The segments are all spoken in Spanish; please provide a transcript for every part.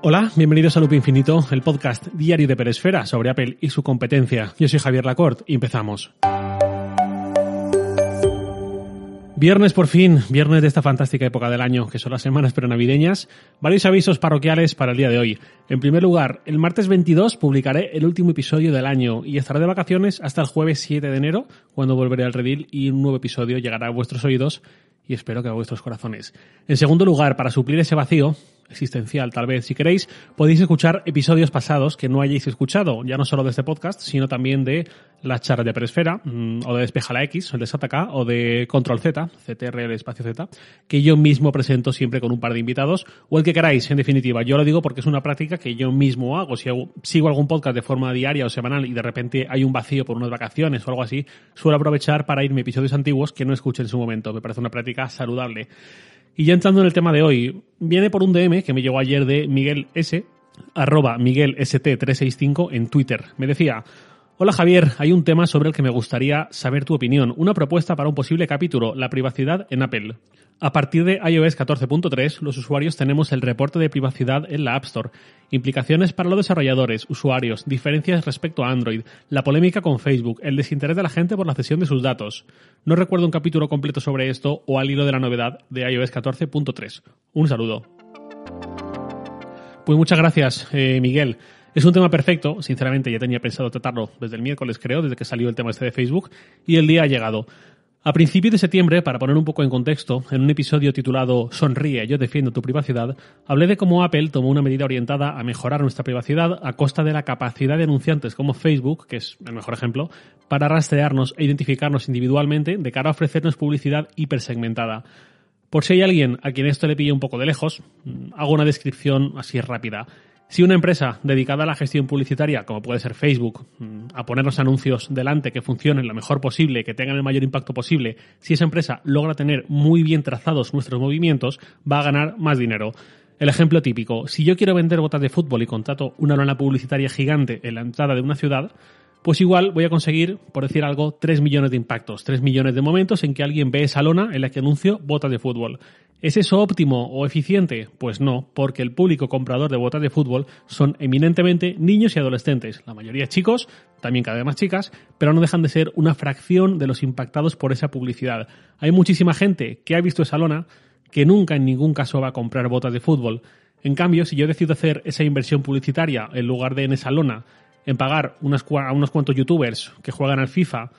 Hola, bienvenidos a Loop Infinito, el podcast diario de Peresfera sobre Apple y su competencia. Yo soy Javier Lacorte y empezamos. Viernes por fin, viernes de esta fantástica época del año, que son las semanas prenavideñas. Varios avisos parroquiales para el día de hoy. En primer lugar, el martes 22 publicaré el último episodio del año y estaré de vacaciones hasta el jueves 7 de enero, cuando volveré al redil y un nuevo episodio llegará a vuestros oídos y espero que a vuestros corazones. En segundo lugar, para suplir ese vacío, existencial tal vez, si queréis, podéis escuchar episodios pasados que no hayáis escuchado, ya no solo de este podcast, sino también de las charlas de Peresfera, mm, o de Despeja la X, el de SATAK, o de Control Z, CTR el espacio Z, que yo mismo presento siempre con un par de invitados, o el que queráis, en definitiva. Yo lo digo porque es una práctica que yo mismo hago. Si sigo algún podcast de forma diaria o semanal y de repente hay un vacío por unas vacaciones o algo así, suelo aprovechar para irme episodios antiguos que no escuché en su momento. Me parece una práctica saludable. Y ya entrando en el tema de hoy, viene por un DM que me llegó ayer de Miguel S, arroba Miguel ST365 en Twitter. Me decía, Hola Javier, hay un tema sobre el que me gustaría saber tu opinión. Una propuesta para un posible capítulo, la privacidad en Apple. A partir de iOS 14.3, los usuarios tenemos el reporte de privacidad en la App Store, implicaciones para los desarrolladores, usuarios, diferencias respecto a Android, la polémica con Facebook, el desinterés de la gente por la cesión de sus datos. No recuerdo un capítulo completo sobre esto o al hilo de la novedad de iOS 14.3. Un saludo. Pues muchas gracias, eh, Miguel. Es un tema perfecto, sinceramente ya tenía pensado tratarlo desde el miércoles creo, desde que salió el tema este de Facebook, y el día ha llegado. A principios de septiembre, para poner un poco en contexto, en un episodio titulado Sonríe, yo defiendo tu privacidad, hablé de cómo Apple tomó una medida orientada a mejorar nuestra privacidad a costa de la capacidad de anunciantes como Facebook, que es el mejor ejemplo, para rastrearnos e identificarnos individualmente de cara a ofrecernos publicidad hipersegmentada. Por si hay alguien a quien esto le pille un poco de lejos, hago una descripción así rápida. Si una empresa dedicada a la gestión publicitaria, como puede ser Facebook, mm, a ponernos anuncios delante que funcionen lo mejor posible, que tengan el mayor impacto posible, si esa empresa logra tener muy bien trazados nuestros movimientos, va a ganar más dinero. El ejemplo típico, si yo quiero vender botas de fútbol y contrato una lona publicitaria gigante en la entrada de una ciudad, pues igual voy a conseguir, por decir algo, 3 millones de impactos, 3 millones de momentos en que alguien ve esa lona en la que anuncio botas de fútbol. ¿Es eso óptimo o eficiente? Pues no, porque el público comprador de botas de fútbol son eminentemente niños y adolescentes, la mayoría chicos, también cada vez más chicas, pero no dejan de ser una fracción de los impactados por esa publicidad. Hay muchísima gente que ha visto esa lona que nunca en ningún caso va a comprar botas de fútbol. En cambio, si yo decido hacer esa inversión publicitaria en lugar de en esa lona, en pagar a unos cuantos youtubers que juegan al FIFA,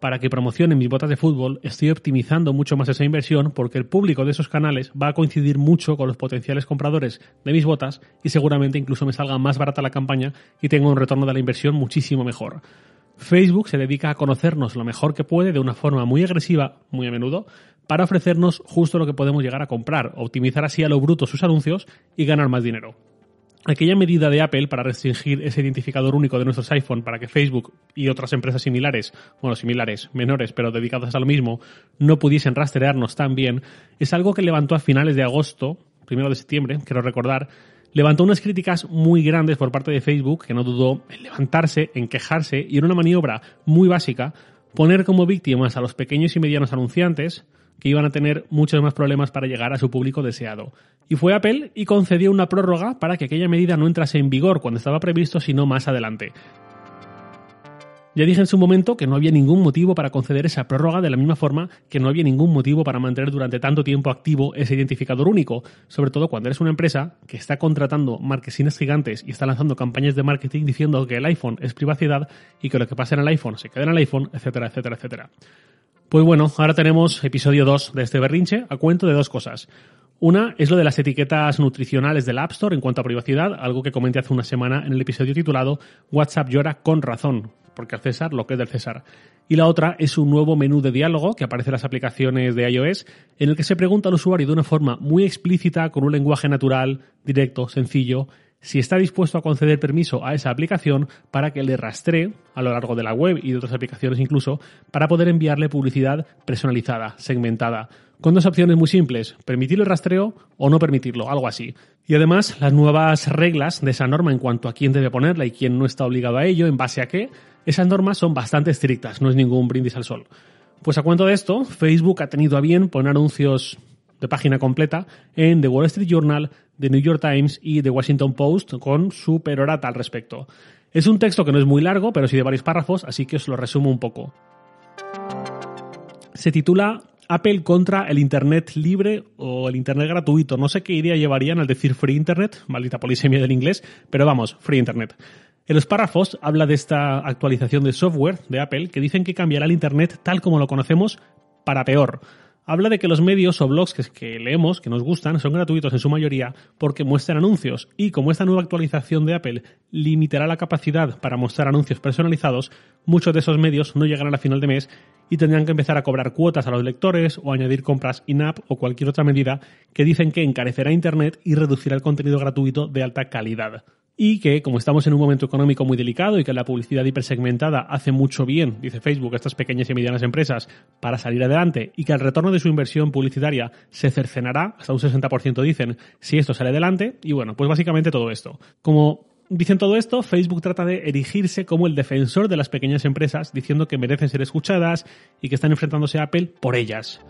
para que promocionen mis botas de fútbol, estoy optimizando mucho más esa inversión porque el público de esos canales va a coincidir mucho con los potenciales compradores de mis botas y seguramente incluso me salga más barata la campaña y tengo un retorno de la inversión muchísimo mejor. Facebook se dedica a conocernos lo mejor que puede de una forma muy agresiva, muy a menudo, para ofrecernos justo lo que podemos llegar a comprar, optimizar así a lo bruto sus anuncios y ganar más dinero aquella medida de Apple para restringir ese identificador único de nuestros iPhone para que Facebook y otras empresas similares, bueno, similares, menores, pero dedicadas a lo mismo, no pudiesen rastrearnos tan bien, es algo que levantó a finales de agosto, primero de septiembre, quiero recordar, levantó unas críticas muy grandes por parte de Facebook, que no dudó en levantarse, en quejarse y en una maniobra muy básica, poner como víctimas a los pequeños y medianos anunciantes, que iban a tener muchos más problemas para llegar a su público deseado. Y fue Apple y concedió una prórroga para que aquella medida no entrase en vigor cuando estaba previsto, sino más adelante. Ya dije en su momento que no había ningún motivo para conceder esa prórroga de la misma forma que no había ningún motivo para mantener durante tanto tiempo activo ese identificador único, sobre todo cuando eres una empresa que está contratando marquesines gigantes y está lanzando campañas de marketing diciendo que el iPhone es privacidad y que lo que pasa en el iPhone se queda en el iPhone, etcétera, etcétera, etcétera. Pues bueno, ahora tenemos episodio 2 de este berrinche a cuento de dos cosas. Una es lo de las etiquetas nutricionales del App Store en cuanto a privacidad, algo que comenté hace una semana en el episodio titulado WhatsApp llora con razón, porque al César lo que es del César. Y la otra es un nuevo menú de diálogo que aparece en las aplicaciones de iOS, en el que se pregunta al usuario de una forma muy explícita, con un lenguaje natural, directo, sencillo, si está dispuesto a conceder permiso a esa aplicación para que le rastree a lo largo de la web y de otras aplicaciones incluso, para poder enviarle publicidad personalizada, segmentada, con dos opciones muy simples, permitir el rastreo o no permitirlo, algo así. Y además, las nuevas reglas de esa norma en cuanto a quién debe ponerla y quién no está obligado a ello, en base a qué, esas normas son bastante estrictas, no es ningún brindis al sol. Pues a cuento de esto, Facebook ha tenido a bien poner anuncios de página completa en The Wall Street Journal, The New York Times y The Washington Post con su perorata al respecto. Es un texto que no es muy largo, pero sí de varios párrafos, así que os lo resumo un poco. Se titula Apple contra el Internet libre o el Internet gratuito. No sé qué idea llevarían al decir free Internet, maldita polisemia del inglés, pero vamos, free Internet. En los párrafos habla de esta actualización de software de Apple que dicen que cambiará el Internet tal como lo conocemos para peor. Habla de que los medios o blogs que, leemos, que nos gustan, son gratuitos en su mayoría porque muestran anuncios. Y como esta nueva actualización de Apple limitará la capacidad para mostrar anuncios personalizados, muchos de esos medios no llegarán a final de mes y tendrán que empezar a cobrar cuotas a los lectores o añadir compras in-app o cualquier otra medida que dicen que encarecerá Internet y reducirá el contenido gratuito de alta calidad y que como estamos en un momento económico muy delicado y que la publicidad hipersegmentada hace mucho bien, dice Facebook, a estas pequeñas y medianas empresas para salir adelante y que el retorno de su inversión publicitaria se cercenará, hasta un 60% dicen, si esto sale adelante y bueno, pues básicamente todo esto. Como dicen todo esto, Facebook trata de erigirse como el defensor de las pequeñas empresas, diciendo que merecen ser escuchadas y que están enfrentándose a Apple por ellas.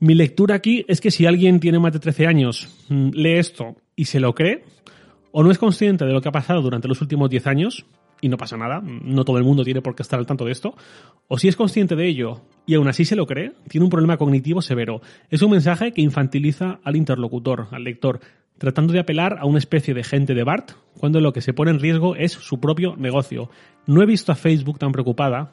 Mi lectura aquí es que si alguien tiene más de 13 años, mm, lee esto y se lo cree, o no es consciente de lo que ha pasado durante los últimos 10 años, y no pasa nada, no todo el mundo tiene por qué estar al tanto de esto, o si es consciente de ello y aún así se lo cree, tiene un problema cognitivo severo. Es un mensaje que infantiliza al interlocutor, al lector, tratando de apelar a una especie de gente de BART, cuando lo que se pone en riesgo es su propio negocio. No he visto a Facebook tan preocupada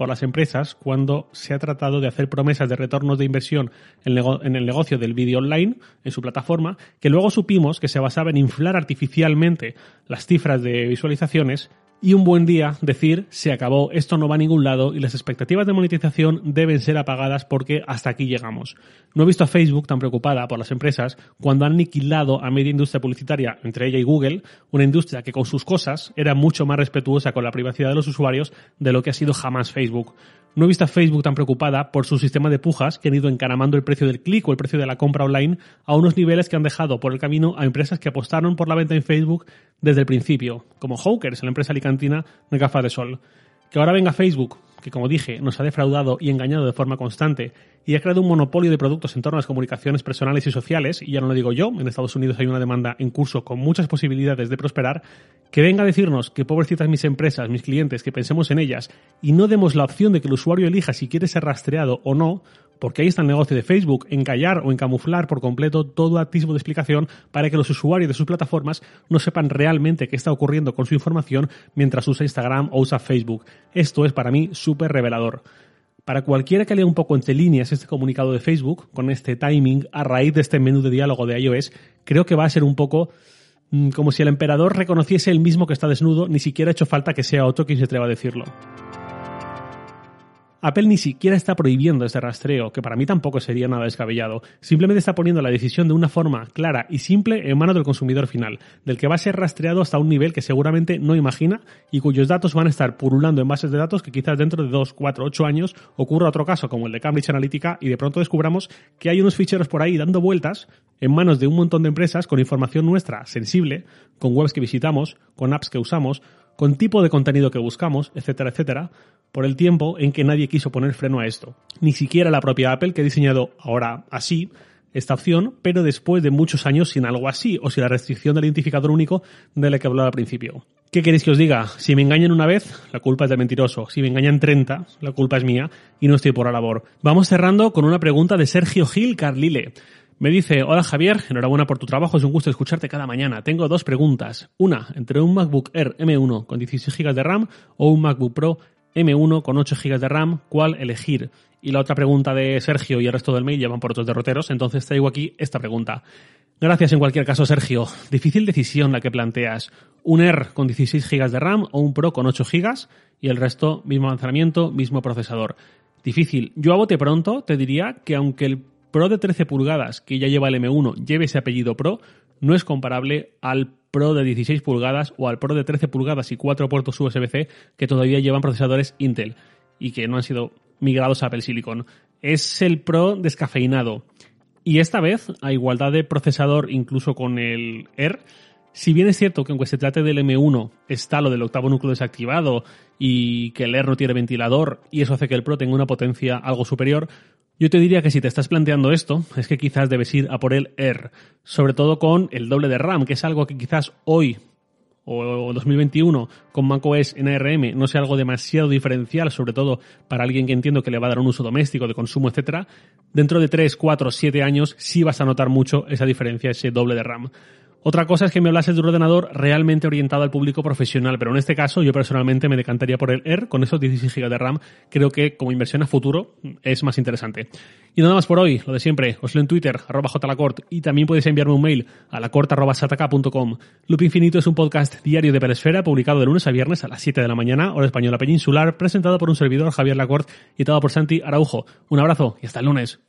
por las empresas cuando se ha tratado de hacer promesas de retornos de inversión en, el negocio del vídeo online, en su plataforma, que luego supimos que se basaba en inflar artificialmente las cifras de visualizaciones y un buen día decir se acabó, esto no va a ningún lado y las expectativas de monetización deben ser apagadas porque hasta aquí llegamos. No he visto a Facebook tan preocupada por las empresas cuando han aniquilado a media industria publicitaria, entre ella y Google, una industria que con sus cosas era mucho más respetuosa con la privacidad de los usuarios de lo que ha sido jamás Facebook. No he visto a Facebook tan preocupada por su sistema de pujas que han ido encaramando el precio del clic o el precio de la compra online a unos niveles que han dejado por el camino a empresas que apostaron por la venta en Facebook desde el principio, como Hawkers, la empresa alicantina de gafas de sol. Que ahora venga Facebook que como dije nos ha defraudado y engañado de forma constante y ha creado un monopolio de productos en torno a las comunicaciones personales y sociales, y ya no lo digo yo, en Estados Unidos hay una demanda en curso con muchas posibilidades de prosperar, que venga a decirnos que pobrecitas mis empresas, mis clientes, que pensemos en ellas y no demos la opción de que el usuario elija si quiere ser rastreado o no, porque ahí está el negocio de Facebook, en callar o en camuflar por completo todo atisbo de explicación para que los usuarios de sus plataformas no sepan realmente qué está ocurriendo con su información mientras usa Instagram o usa Facebook. Esto es para mí súper revelador. Para cualquiera que lea un poco entre líneas este comunicado de Facebook, con este timing, a raíz de este menú de diálogo de iOS, creo que va a ser un poco mm, como si el emperador reconociese el mismo que está desnudo, ni siquiera ha hecho falta que sea otro quien se atreva a decirlo. Apple ni siquiera está prohibiendo este rastreo, que para mí tampoco sería nada descabellado. Simplemente está poniendo la decisión de una forma clara y simple en manos del consumidor final, del que va a ser rastreado hasta un nivel que seguramente no imagina y cuyos datos van a estar purulando en bases de datos que quizás dentro de 2, 4, 8 años ocurra otro caso como el de Cambridge Analytica y de pronto descubramos que hay unos ficheros por ahí dando vueltas en manos de un montón de empresas con información nuestra sensible, con webs que visitamos, con apps que usamos, con tipo de contenido que buscamos, etcétera, etcétera, por el tiempo en que nadie quiso poner freno a esto. Ni siquiera la propia Apple, que ha diseñado ahora así esta opción, pero después de muchos años sin algo así, o sin la restricción del identificador único de la que hablaba al principio. ¿Qué queréis que os diga? Si me engañan una vez, la culpa es del mentiroso. Si me engañan 30, la culpa es mía y no estoy por la labor. Vamos cerrando con una pregunta de Sergio Gil Carlile. Me dice, hola Javier, enhorabuena por tu trabajo, es un gusto escucharte cada mañana. Tengo dos preguntas. Una, entre un MacBook Air M1 con 16 GB de RAM o un MacBook Pro M1 con 8 GB de RAM, ¿cuál elegir? Y la otra pregunta de Sergio y el resto del mail llevan por otros derroteros, entonces traigo aquí esta pregunta. Gracias en cualquier caso, Sergio. Difícil decisión la que planteas. ¿Un Air con 16 GB de RAM o un Pro con 8 GB? Y el resto, mismo almacenamiento, mismo procesador. Difícil. Yo a bote pronto te diría que aunque el Pro de 13 pulgadas, que ya lleva el M1, lleve ese apellido Pro, no es comparable al Pro de 16 pulgadas o al Pro de 13 pulgadas y 4 puertos USB-C que todavía llevan procesadores Intel y que no han sido migrados a Apple Silicon. Es el Pro descafeinado. Y esta vez, a igualdad de procesador incluso con el Air, si bien es cierto que aunque se trate del M1 está lo del octavo núcleo desactivado y que el Air no tiene ventilador y eso hace que el Pro tenga una potencia algo superior, Yo te diría que si te estás planteando esto, es que quizás debes ir a por el R, sobre todo con el doble de RAM, que es algo que quizás hoy o 2021 con macOS en ARM no sea algo demasiado diferencial, sobre todo para alguien que entiendo que le va a dar un uso doméstico, de consumo, etcétera, dentro de 3, 4, 7 años sí vas a notar mucho esa diferencia, ese doble de RAM. Otra cosa es que me hablases de un ordenador realmente orientado al público profesional, pero en este caso yo personalmente me decantaría por el Air con esos 16 GB de RAM. Creo que como inversión a futuro es más interesante. Y nada más por hoy, lo de siempre, os leo en Twitter, arroba jlacort, y también podéis enviarme un mail a lacort.sataka.com. Loop Infinito es un podcast diario de Peresfera, publicado de lunes a viernes a las 7 de la mañana, hora española peninsular, presentado por un servidor, Javier Lacort, y todo por Santi Araujo. Un abrazo y hasta el lunes.